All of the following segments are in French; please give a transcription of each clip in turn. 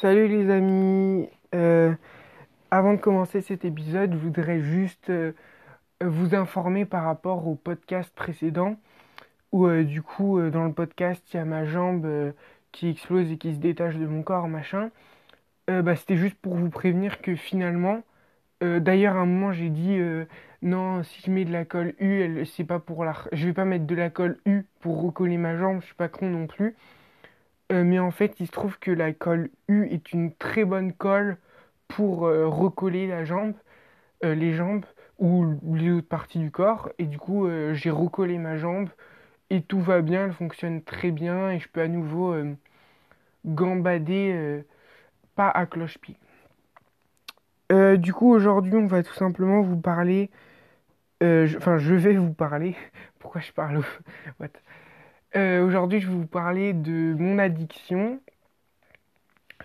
Salut les amis. Euh, avant de commencer cet épisode, je voudrais juste euh, vous informer par rapport au podcast précédent où euh, du coup dans le podcast il y a ma jambe qui explose et qui se détache de mon corps machin. bah, c'était juste pour vous prévenir que finalement, d'ailleurs à un moment j'ai dit non si je mets de la colle U, c'est pas pour la, je vais pas mettre de la colle U pour recoller ma jambe, je suis pas con non plus. Euh, mais en fait, il se trouve que la colle U est une très bonne colle pour euh, recoller la jambe, euh, les jambes ou les autres parties du corps. Et du coup, j'ai recollé ma jambe et tout va bien, elle fonctionne très bien et je peux à nouveau gambader pas à cloche-pied. du coup, aujourd'hui, on va tout simplement vous parler. Enfin, je, vais vous parler. Pourquoi je parle What? Euh, aujourd'hui, je vais vous parler de mon addiction,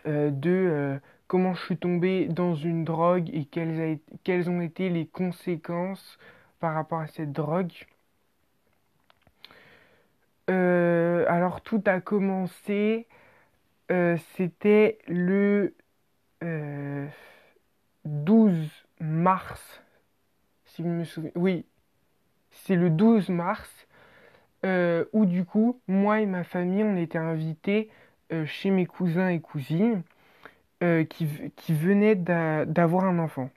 euh, de euh, comment je suis tombé dans une drogue et quelles, quelles, ont été les conséquences par rapport à cette drogue. alors, tout a commencé, c'était le 12 mars, si je me souviens. Oui, c'est le 12 mars euh, où du coup, moi et ma famille, on était invités euh, chez mes cousins et cousines euh, qui, qui, venaient d'avoir un enfant.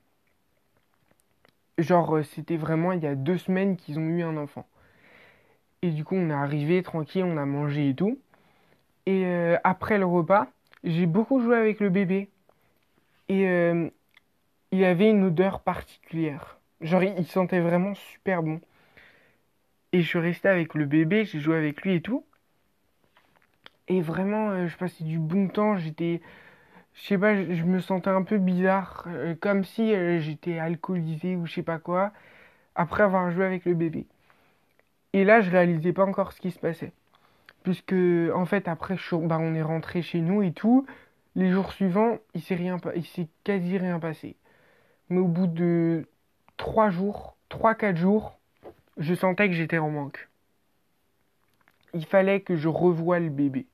Genre, c'était vraiment il y a deux semaines qu'ils ont eu un enfant. Et du coup, on est arrivé tranquille, on a mangé et tout. Et après le repas, j'ai beaucoup joué avec le bébé. Et il avait une odeur particulière. Genre, il sentait vraiment super bon. Et je suis resté avec le bébé, j'ai joué avec lui et tout. Et vraiment, euh, je passais du bon temps, j'étais... Je sais pas, je, me sentais un peu bizarre, euh, comme si euh, j'étais alcoolisé ou je sais pas quoi, après avoir joué avec le bébé. Et là, je réalisais pas encore ce qui se passait. Puisque, en fait, après, bah, on est rentré chez nous et tout. Les jours suivants, il s'est rien, il s'est quasi rien passé. Mais au bout de 3 jours, 3-4 jours, je sentais que j'étais en manque. Il fallait que je revoie le bébé.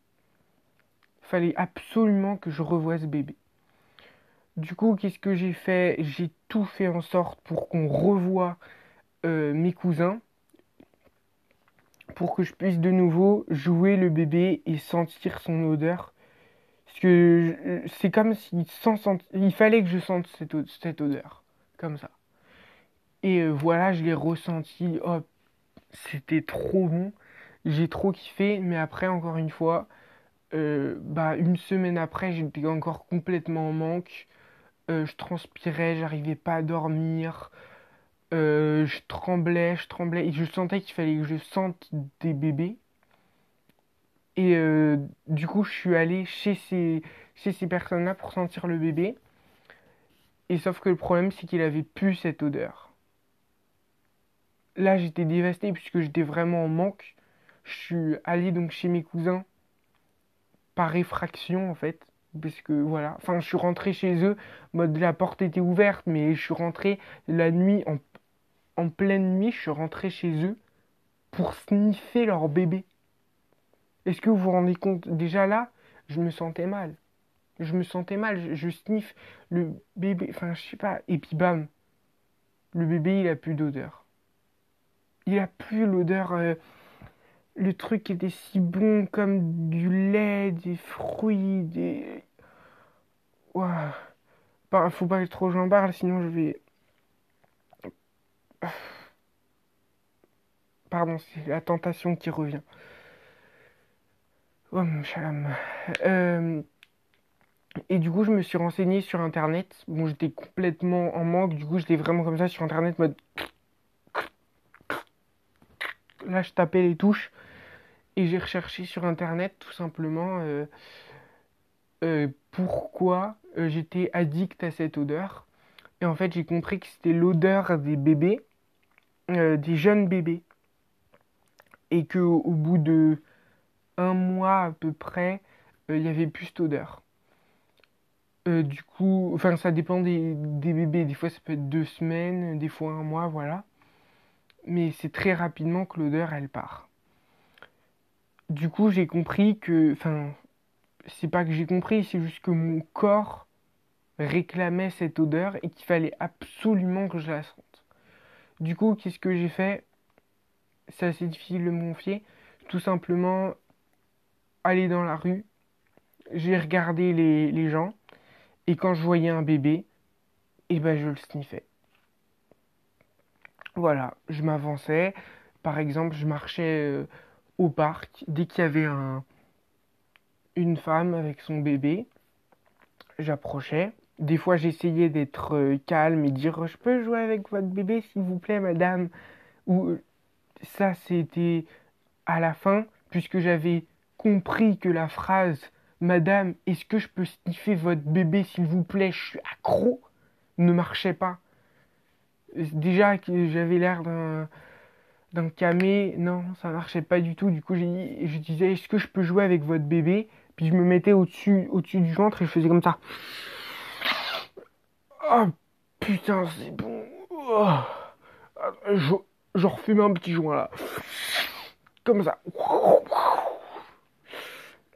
Il fallait absolument que je revoie ce bébé. Du coup, qu'est-ce que j'ai fait? J'ai tout fait en sorte pour qu'on revoie euh, mes cousins, pour que je puisse de nouveau jouer le bébé et sentir son odeur. Parce que c'est comme si il fallait que je sente cette odeur, comme ça. Et euh, voilà, je l'ai ressenti. Oh, c'était trop bon. J'ai trop kiffé. Mais après, encore une fois, euh, bah, une semaine après, j'étais encore complètement en manque. Euh, je transpirais, j'arrivais pas à dormir. je tremblais, je tremblais. Et je sentais qu'il fallait que je sente des bébés. Et du coup, je suis allé chez ces, chez ces personnes-là pour sentir le bébé. Et sauf que le problème, c'est qu'il avait plus cette odeur là j'étais dévasté puisque j'étais vraiment en manque. Je suis allé donc chez mes cousins par effraction en fait. Parce que voilà, enfin je suis rentré chez eux, mode la porte était ouverte, mais je suis rentré la nuit, en, pleine nuit, je suis rentré chez eux pour sniffer leur bébé. Est-ce que vous vous rendez compte? Déjà là, je me sentais mal. Je me sentais mal, je, je sniffe le bébé, enfin je sais pas, et puis bam, le bébé il a plus d'odeur il a plus l'odeur, euh, le truc était si bon comme du lait, des fruits, des... Ouah. Bah, faut pas que trop j'en parle, sinon je vais... Pardon, c'est la tentation qui revient. Oh, euh, et du coup, je me suis renseigné sur Internet. Bon, j'étais complètement en manque. Du coup, j'étais vraiment comme ça sur Internet, mode là, je tapais les touches et j'ai recherché sur internet tout simplement euh, euh, pourquoi euh, j'étais addict à cette odeur. Et en fait, j'ai compris que c'était l'odeur des bébés, des jeunes bébés. Et que au bout de un mois à peu près, il y avait plus cette odeur. du coup, enfin, ça dépend des, bébés. Des fois, ça peut être deux semaines, des fois un mois, voilà mais c'est très rapidement que l'odeur elle part. Du coup, j'ai compris que, enfin, c'est pas que j'ai compris, c'est juste que mon corps réclamait cette odeur et qu'il fallait absolument que je la sente. Du coup, qu'est-ce que j'ai fait? C'est assez difficile de me confier. Tout simplement, aller dans la rue, j'ai regardé les, gens, et quand je voyais un bébé, eh ben je le sniffais. Voilà, je m'avançais. Par exemple, je marchais euh, au parc dès qu'il y avait un, une femme avec son bébé. J'approchais. Des fois, j'essayais d'être euh, calme et dire Je peux jouer avec votre bébé, s'il vous plaît, madame Ou euh, ça, c'était à la fin, puisque j'avais compris que la phrase Madame, est-ce que je peux sniffer votre bébé, s'il vous plaît? Je suis accro ne marchait pas. Déjà que j'avais l'air d'un d'un camé, non, ça marchait pas du tout. Du coup, je disais, est-ce que je peux jouer avec votre bébé? Puis je me mettais au-dessus au -dessus du ventre et je faisais comme ça. Oh putain, c'est bon. Oh. Je, je refume un petit joint là. Comme ça.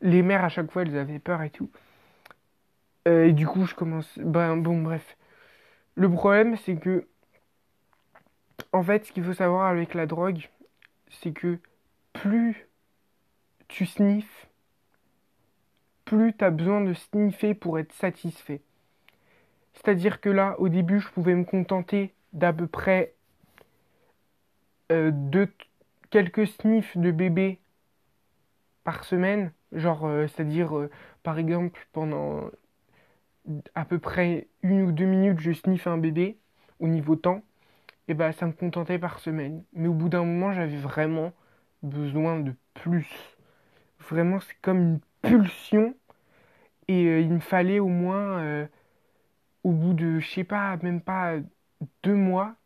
Les mères à chaque fois elles avaient peur et tout. Euh, et du coup je commence. Ben bon bref. Le problème c'est que. En fait ce qu'il faut savoir avec la drogue, c'est que plus tu sniffes, plus tu as besoin de sniffer pour être satisfait. C'est-à-dire que là, au début, je pouvais me contenter d'à peu près euh, de quelques sniffs de bébé par semaine. Genre, euh, c'est-à-dire, euh, par exemple, pendant à peu près une ou deux minutes, je sniffe un bébé au niveau temps. Et bah, ça me contentait par semaine. Mais au bout d'un moment, j'avais vraiment besoin de plus. Vraiment, c'est comme une pulsion. Et il me fallait au moins au bout de, je sais pas, même pas deux mois,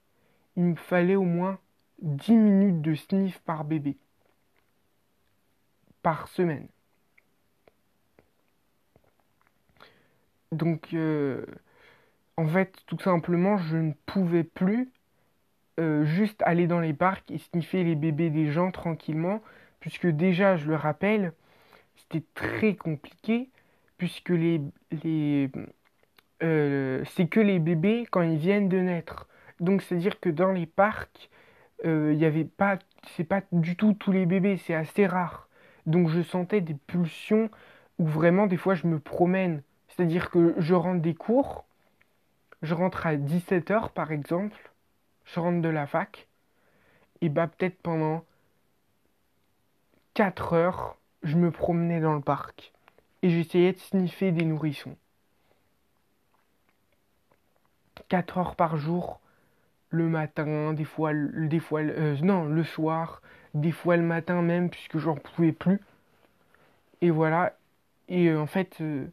il me fallait au moins 10 minutes de sniff par bébé. Par semaine. Donc, euh, en fait, tout simplement, je ne pouvais plus euh, juste aller dans les parcs et sniffer les bébés des gens tranquillement, puisque déjà, je le rappelle, c'était très compliqué, puisque les, les, euh, c'est que les bébés quand ils viennent de naître. Donc c'est-à-dire que dans les parcs, euh, il n'y avait pas, c'est pas du tout tous les bébés, c'est assez rare. Donc je sentais des pulsions où vraiment des fois je me promène. C'est-à-dire que je rentre des cours, je rentre à 17h par exemple, je rentre de la fac, et bah peut-être pendant 4 heures, je me promenais dans le parc et j'essayais de sniffer des nourrissons. 4 heures par jour, le matin, des fois, des fois euh, non, le soir, des fois le matin même, puisque j'en pouvais plus. Et voilà. Et euh, en fait, euh,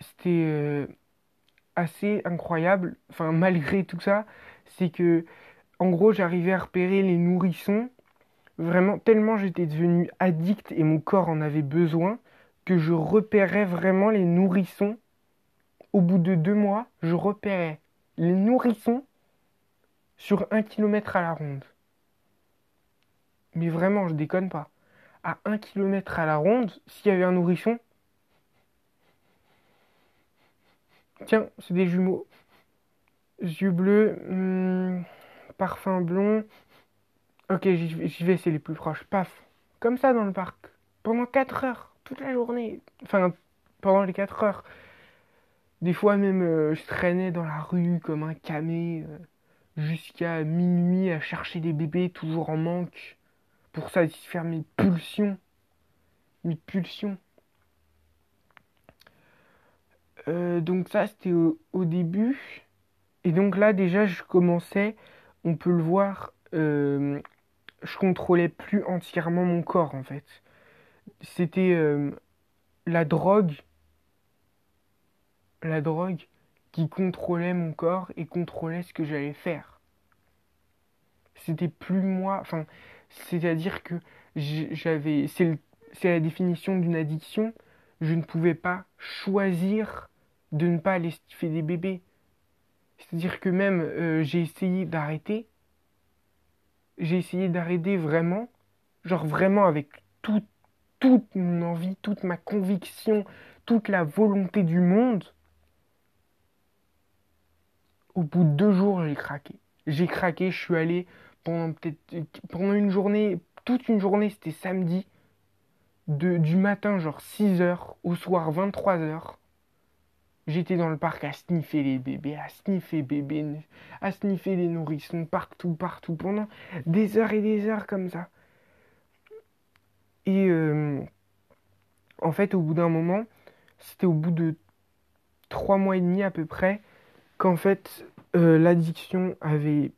c'était assez incroyable, enfin, malgré tout ça, c'est que, en gros, j'arrivais à repérer les nourrissons. Vraiment, tellement j'étais devenu addict et mon corps en avait besoin, que je repérais vraiment les nourrissons au bout de deux mois, je repérais les nourrissons sur un kilomètre à la ronde. Mais vraiment, je déconne pas. À un kilomètre à la ronde, s'il y avait un nourrisson, tiens, c'est des jumeaux. Yeux bleus, hmm, parfum blond. Ok, j'y vais, c'est les plus proches. Paf. Comme ça dans le parc. Pendant 4 heures, toute la journée. Enfin, pendant les 4 heures. Des fois même, euh, je traînais dans la rue comme un camé euh, jusqu'à minuit à chercher des bébés toujours en manque pour satisfaire mes pulsions. Mes pulsions. Euh, donc ça, c'était au, au, début. Et donc là, déjà, je commençais, on peut le voir, je contrôlais plus entièrement mon corps, en fait. C'était la drogue la drogue qui contrôlait mon corps et contrôlait ce que j'allais faire. C'était plus moi, enfin, c'est-à-dire que j'avais, c'est la définition d'une addiction, je ne pouvais pas choisir de ne pas aller stiffer des bébés. C'est-à-dire que même euh, j'ai essayé d'arrêter, j'ai essayé d'arrêter vraiment, genre vraiment avec tout, toute mon envie, toute ma conviction, toute la volonté du monde. Au bout de deux jours, j'ai craqué. J'ai craqué, je suis allé pendant peut-être pendant une journée, toute une journée, c'était samedi, de, du matin genre 6h au soir 23h. J'étais dans le parc à sniffer les bébés, à sniffer bébés, à sniffer les nourrissons partout, partout, pendant des heures et des heures comme ça. Et euh, en fait, au bout d'un moment, c'était au bout de trois mois et demi à peu près, qu'en fait, euh, l'addiction avait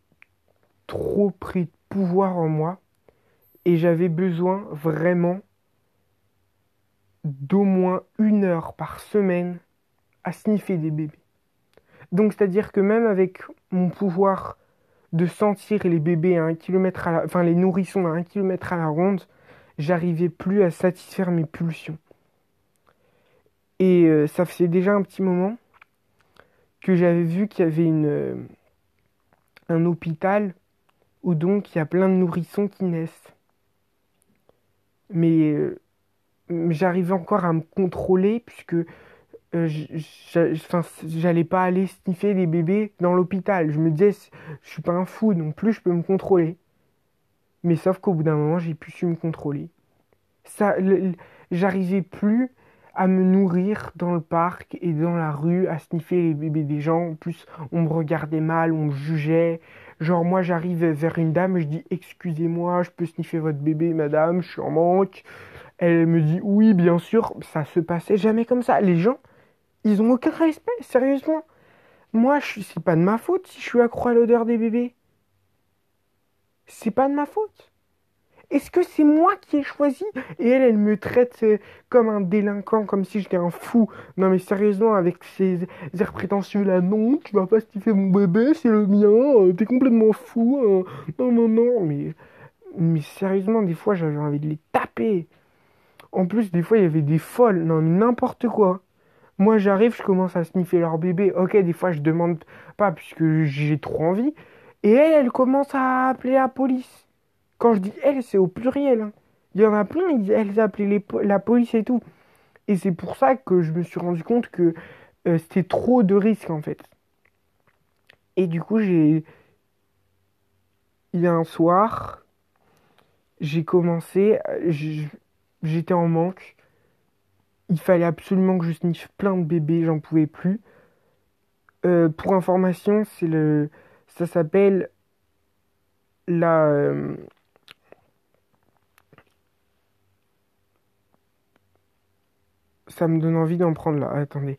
trop pris de pouvoir en moi et j'avais besoin vraiment d'au moins une heure par semaine à sniffer des bébés. Donc c'est-à-dire que même avec mon pouvoir de sentir les bébés à un kilomètre à la, enfin les nourrissons à un kilomètre à la ronde, j'arrivais plus à satisfaire mes pulsions. Et euh, ça faisait déjà un petit moment que j'avais vu qu'il y avait une, euh, un hôpital où donc il y a plein de nourrissons qui naissent. Mais euh, j'arrivais encore à me contrôler puisque euh, j'allais pas aller sniffer les bébés dans l'hôpital. Je me disais, je suis pas un fou non plus, je peux me contrôler. Mais sauf qu'au bout d'un moment, j'ai pu su me contrôler. Ça, j'arrivais plus à me nourrir dans le parc et dans la rue, à sniffer les bébés des gens. En plus, on me regardait mal, on me jugeait. Genre, moi, j'arrive vers une dame, je dis Excusez-moi, je peux sniffer votre bébé, madame, je suis en manque. Elle me dit Oui, bien sûr, ça se passait jamais comme ça. Les gens, ils ont aucun respect, sérieusement. Moi, c'est pas de ma faute si je suis accro à l'odeur des bébés. C'est pas de ma faute. Est-ce que c'est moi qui ai choisi? Et elle, elle me traite euh, comme un délinquant, comme si j'étais un fou. Non mais sérieusement, avec ces airs prétentieux là, non, tu vas pas stiffer mon bébé, c'est le mien, euh, t'es complètement fou. Hein. Non, non, non, mais, sérieusement, des fois j'avais envie de les taper. En plus, des fois il y avait des folles, non, n'importe quoi. Moi j'arrive, je commence à sniffer leur bébé. Ok, des fois je demande pas puisque j'ai trop envie. Et elle, elle commence à appeler la police. Quand je dis elle, c'est au pluriel. Hein. Il y en a plein, elles appelaient la police et tout. Et c'est pour ça que je me suis rendu compte que euh, c'était trop de risques en fait. Et du coup, j'ai. Il y a un soir, j'ai commencé. J'étais en manque. Il fallait absolument que je sniffe plein de bébés, j'en pouvais plus. Euh, pour information, c'est le. Ça s'appelle la. Euh, ça me donne envie d'en prendre là. Attendez.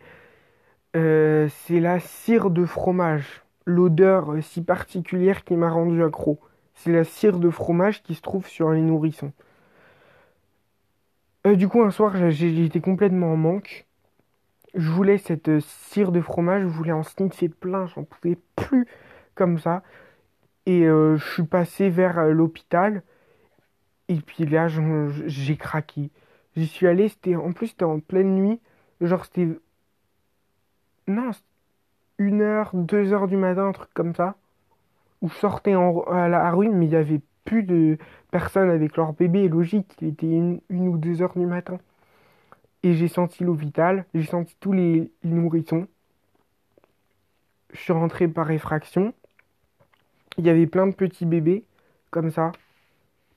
Euh, c'est la cire de fromage. L'odeur si particulière qui m'a rendu accro. C'est la cire de fromage qui se trouve sur les nourrissons. Euh, du coup, un soir, j'étais complètement en manque. Je voulais cette cire de fromage, je voulais en sniffer plein, j'en pouvais plus comme ça. Et je suis passé vers l'hôpital. Et puis là, j'ai craqué. J'y suis allé, c'était en plus c'était en pleine nuit, genre c'était non, une heure, deux heures du matin, un truc comme ça, où je sortais en, à la rue, mais il y avait de personnes avec leur bébé, logique, il était une, ou deux heures du matin. Et j'ai senti l'hôpital, j'ai senti tous les, les nourrissons. Je suis rentré par effraction. Il y avait plein de petits bébés, comme ça,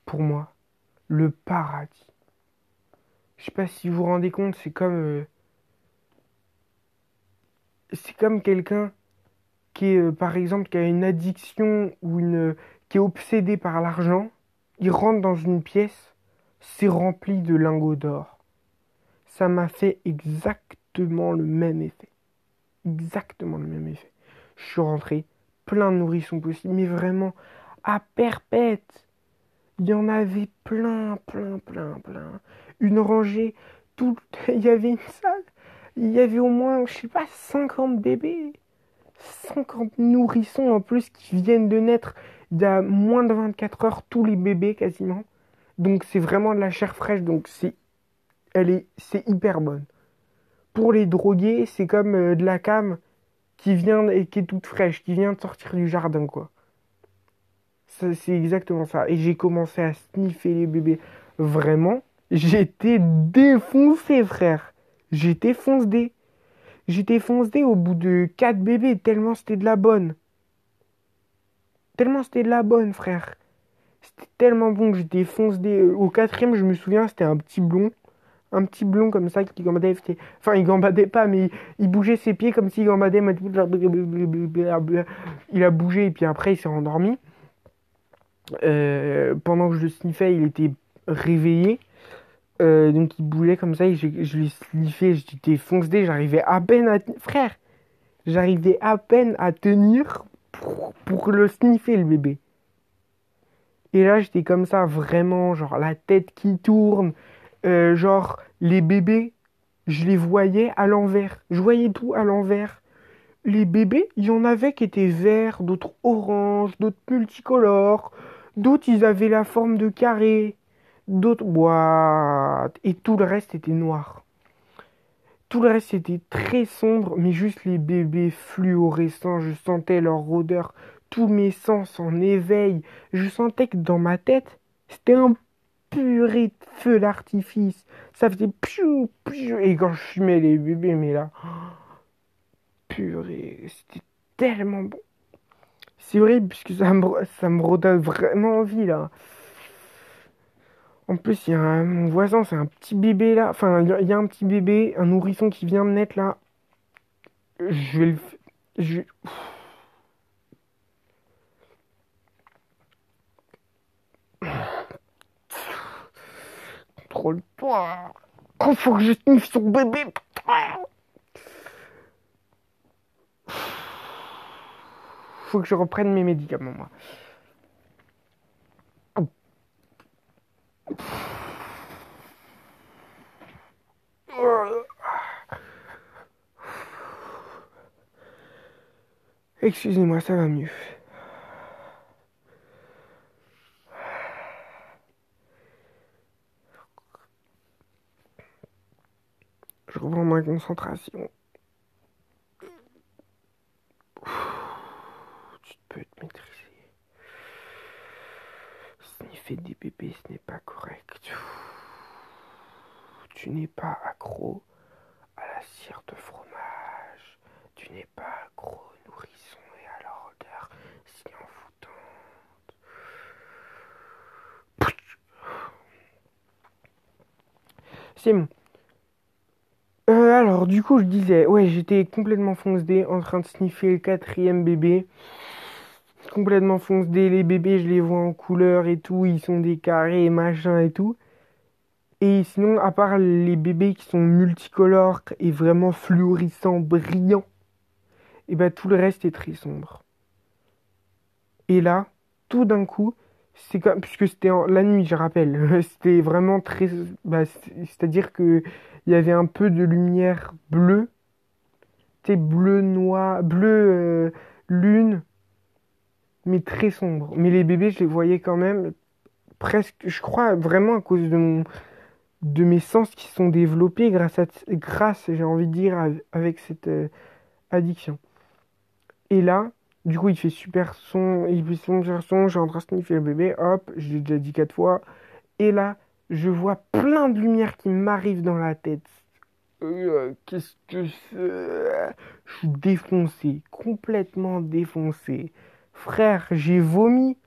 pour moi. Le paradis. Je sais pas si vous vous rendez compte, c'est comme. Euh, c'est comme quelqu'un qui est, euh, par exemple, qui a une addiction ou une. Obsédé par l'argent. Il rentre dans une pièce, c'est rempli de lingots d'or. Ça m'a fait exactement le même effet. Exactement le même effet. Je suis rentré, plein de nourrissons possibles, mais vraiment à perpète. Il y en avait plein, plein, plein, plein une rangée, tout, il y avait une salle, il y avait au moins, je sais pas, 50 bébés, 50 nourrissons en plus qui viennent de naître il y a moins de 24 heures, tous les bébés quasiment. Donc c'est vraiment de la chair fraîche, donc c'est, elle est, c'est hyper bonne. Pour les drogués, c'est comme euh, de la cam qui vient et qui est toute fraîche, qui vient de sortir du jardin, quoi. C'est exactement ça. Et j'ai commencé à sniffer les bébés. Vraiment, J'étais défoncé, frère. J'étais foncé. J'étais foncé au bout de 4 bébés, tellement c'était de la bonne. Tellement c'était de la bonne, frère. C'était tellement bon que j'étais foncé. Au quatrième, je me souviens, c'était un petit blond. Un petit blond comme ça qui gambadait. Enfin, il gambadait pas, mais il bougeait ses pieds comme s'il gambadait. Il a bougé et puis après, il s'est endormi. Euh, pendant que je le sniffais, il était réveillé. Euh, donc il bougeait comme ça et je, je l'ai sniffé, j'étais foncé, j'arrivais à peine à... Frère, j'arrivais à peine à tenir pour, le sniffer le bébé. Et là j'étais comme ça, vraiment, genre la tête qui tourne, euh, genre les bébés, je les voyais à l'envers, je voyais tout à l'envers. Les bébés, il y en avait qui étaient verts, d'autres oranges, d'autres multicolores, d'autres ils avaient la forme de carré d'autres boîtes et tout le reste était noir. Tout le reste était très sombre, mais juste les bébés fluorescents, je sentais leur odeur, tous mes sens en éveil. Je sentais que dans ma tête, c'était un purée de feu d'artifice. Ça faisait piou, piou. Et quand je fumais les bébés, mais là, purée, c'était tellement bon. C'est vrai, puisque ça me, ça vraiment envie là. En plus, il y a un, mon voisin, c'est un petit bébé là. Enfin, il y, a un petit bébé, un nourrisson qui vient de naître là. Je vais le. Je. Contrôle-toi. Quand faut que je sniffe son bébé. Faut que je reprenne mes médicaments, moi. Excusez-moi, ça va mieux. Je reprends ma concentration. Tu peux te maîtriser. Sniffer des bébés, ce n'est pas correct. Tu n'es pas accro à la cire de fromage. Tu n'es pas accro nourrisson et à leur odeur si envoûtante. C'est. Euh, alors, du coup, je disais, ouais, j'étais complètement foncé en train de sniffer le quatrième bébé. Complètement foncé, les bébés, je les vois en couleur et tout, ils sont des carrés machin et tout. Et sinon, à part les bébés qui sont multicolores et vraiment fluorescents, brillants, et bah tout le reste est très sombre. Et là, tout d'un coup, c'est comme puisque c'était la nuit, je rappelle, c'était vraiment très, bah, c'est-à-dire que il y avait un peu de lumière bleue, c'était bleu noir, bleu euh, lune, mais très sombre. Mais les bébés, je les voyais quand même presque, je crois vraiment à cause de mon de mes sens qui sont développés grâce à grâce j'ai envie de dire avec cette euh, addiction. Et là, du coup, il fait super son, il fait son, j'ai en train de sniffer le bébé, hop, je l'ai déjà dit quatre fois. Et là, je vois plein de lumière qui m'arrive dans la tête. Euh, qu'est-ce que c'est? Je suis défoncé, complètement défoncé. Frère, j'ai vomi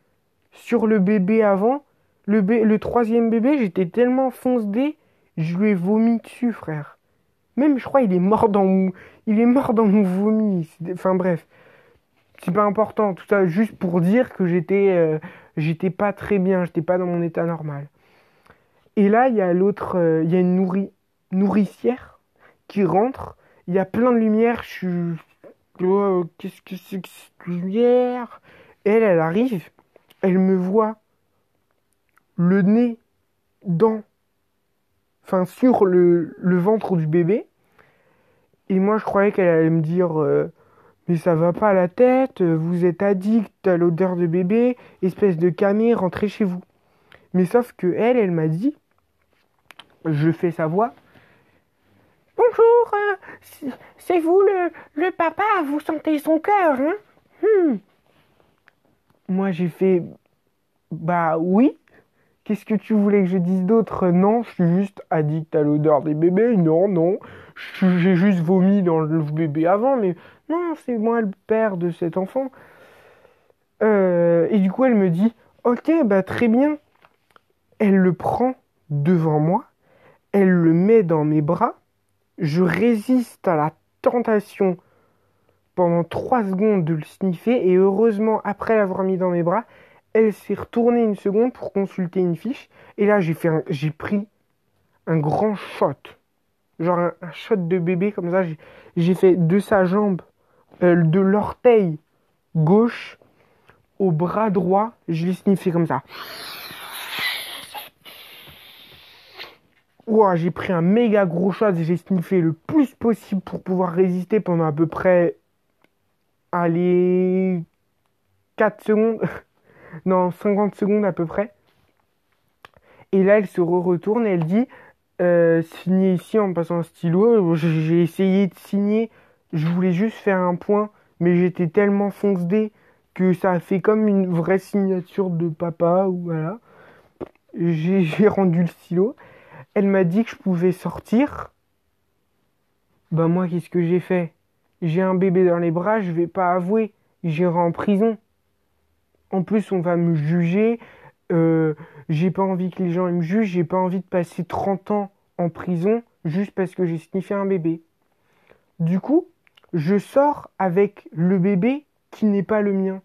sur le bébé avant. Le, le troisième bébé, j'étais tellement foncé, je lui ai vomi dessus, frère. Même, je crois, il est mort dans mon, il est mort dans mon vomi. Enfin bref c'est pas important, tout ça juste pour dire que j'étais euh, j'étais pas très bien, j'étais pas dans mon état normal. Et là, il y a l'autre, euh, il y a une nourricière qui rentre, il y a plein de lumière, je suis oh, qu'est-ce que c'est que cette lumière? Elle, elle arrive, elle me voit le nez dans enfin sur le, le ventre du bébé. Et moi, je croyais qu'elle allait me dire euh, mais ça va pas à la tête, vous êtes addict à l'odeur de bébé, espèce de camé, rentrez chez vous. Mais sauf que elle, elle m'a dit, je fais sa voix. Bonjour, euh, c'est vous le, le, papa, vous sentez son cœur, hein? Hmm. Moi j'ai fait, bah oui. Qu'est-ce que tu voulais que je dise d'autre? Non, je suis juste addict à l'odeur des bébés. Non, non. J'ai juste vomi dans le bébé avant, mais non, c'est moi le père de cet enfant. Euh, et du coup, elle me dit, ok, bah très bien. Elle le prend devant moi, elle le met dans mes bras, je résiste à la tentation pendant trois secondes de le sniffer, et heureusement, après l'avoir mis dans mes bras, elle s'est retournée une seconde pour consulter une fiche, et là, j'ai fait j'ai pris un grand shot. Genre un, shot de bébé comme ça, j'ai fait de sa jambe, de l'orteil gauche au bras droit, je l'ai sniffé comme ça. Ouah, j'ai pris un méga gros shot, j'ai sniffé le plus possible pour pouvoir résister pendant à peu près, allez, 4 secondes, non, 50 secondes à peu près. Et là, elle se retourne et elle dit, euh, signer ici en passant un stylo. J'ai essayé de signer, je voulais juste faire un point, mais j'étais tellement foncé que ça a fait comme une vraie signature de papa ou voilà. J'ai rendu le stylo. Elle m'a dit que je pouvais sortir. Bah moi qu'est-ce que j'ai fait? J'ai un bébé dans les bras, je vais pas avouer, j'irai en prison. En plus on va me juger. Euh, j'ai pas envie que les gens me jugent, j'ai pas envie de passer 30 ans en prison juste parce que j'ai sniffé un bébé. Du coup, je sors avec le bébé qui n'est pas le mien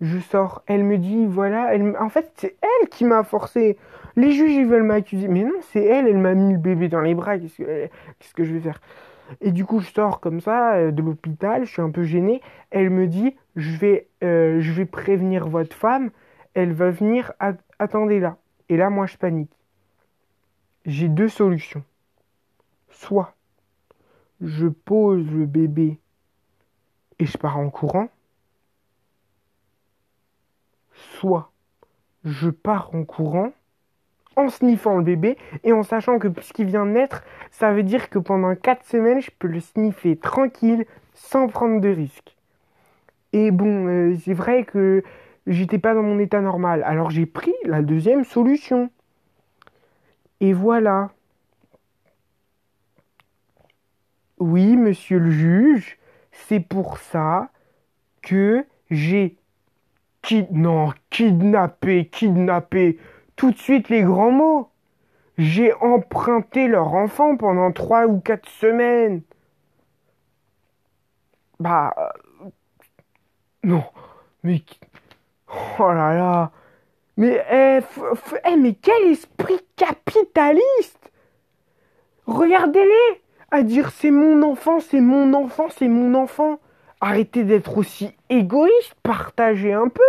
je sors. Elle me dit, voilà, elle, en fait, c'est elle qui m'a forcé. Les juges, ils veulent m'accuser. Mais non, c'est elle, elle m'a mis le bébé dans les bras. Qu'est-ce que, que je vais faire? Et du coup, je sors comme ça euh, de l'hôpital, je suis un peu gêné. Elle me dit, je vais, euh, je prévenir votre femme. Elle va venir, attendez là. Et là, moi, je panique. J'ai deux solutions. Soit je pose le bébé et je pars en courant soit je pars en courant en sniffant le bébé et en sachant que puisqu'il vient de naître, ça veut dire que pendant 4 semaines, je peux le sniffer tranquille sans prendre de risques. Et bon, euh, c'est vrai que j'étais pas dans mon état normal. Alors j'ai pris la deuxième solution. Et voilà. Oui, monsieur le juge, c'est pour ça que j'ai non, kidnapper, kidnapper. Tout de suite les grands mots. J'ai emprunté leur enfant pendant trois ou quatre semaines. Bah. Euh, non. Mais. Oh là là. Mais, eh, eh, mais quel esprit capitaliste Regardez-les À dire c'est mon enfant, c'est mon enfant, c'est mon enfant. Arrêtez d'être aussi égoïste, partagez un peu.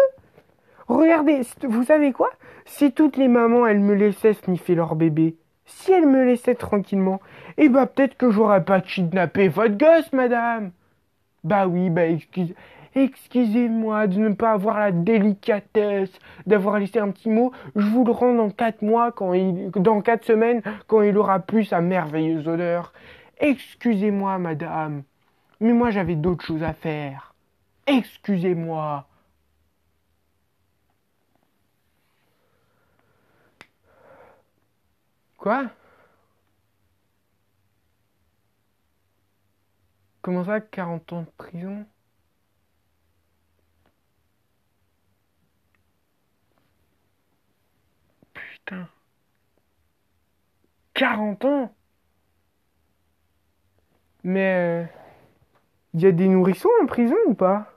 Regardez, vous savez quoi? Si toutes les mamans, elles me laissaient sniffer leur bébé, si elles me laissaient tranquillement, eh bah peut-être que j'aurais pas kidnappé votre gosse, madame. Bah oui, bah excusez, excusez-moi de ne pas avoir la délicatesse d'avoir laissé un petit mot. Je vous le rends dans quatre mois, quand il, dans quatre semaines, quand il aura plus sa merveilleuse odeur. Excusez-moi, madame. Mais moi j'avais d'autres choses à faire. Excusez-moi. Quoi? Comment ça, 40 ans de prison? Putain. 40 ans? Mais... Euh, il y a des nourrissons en prison ou pas?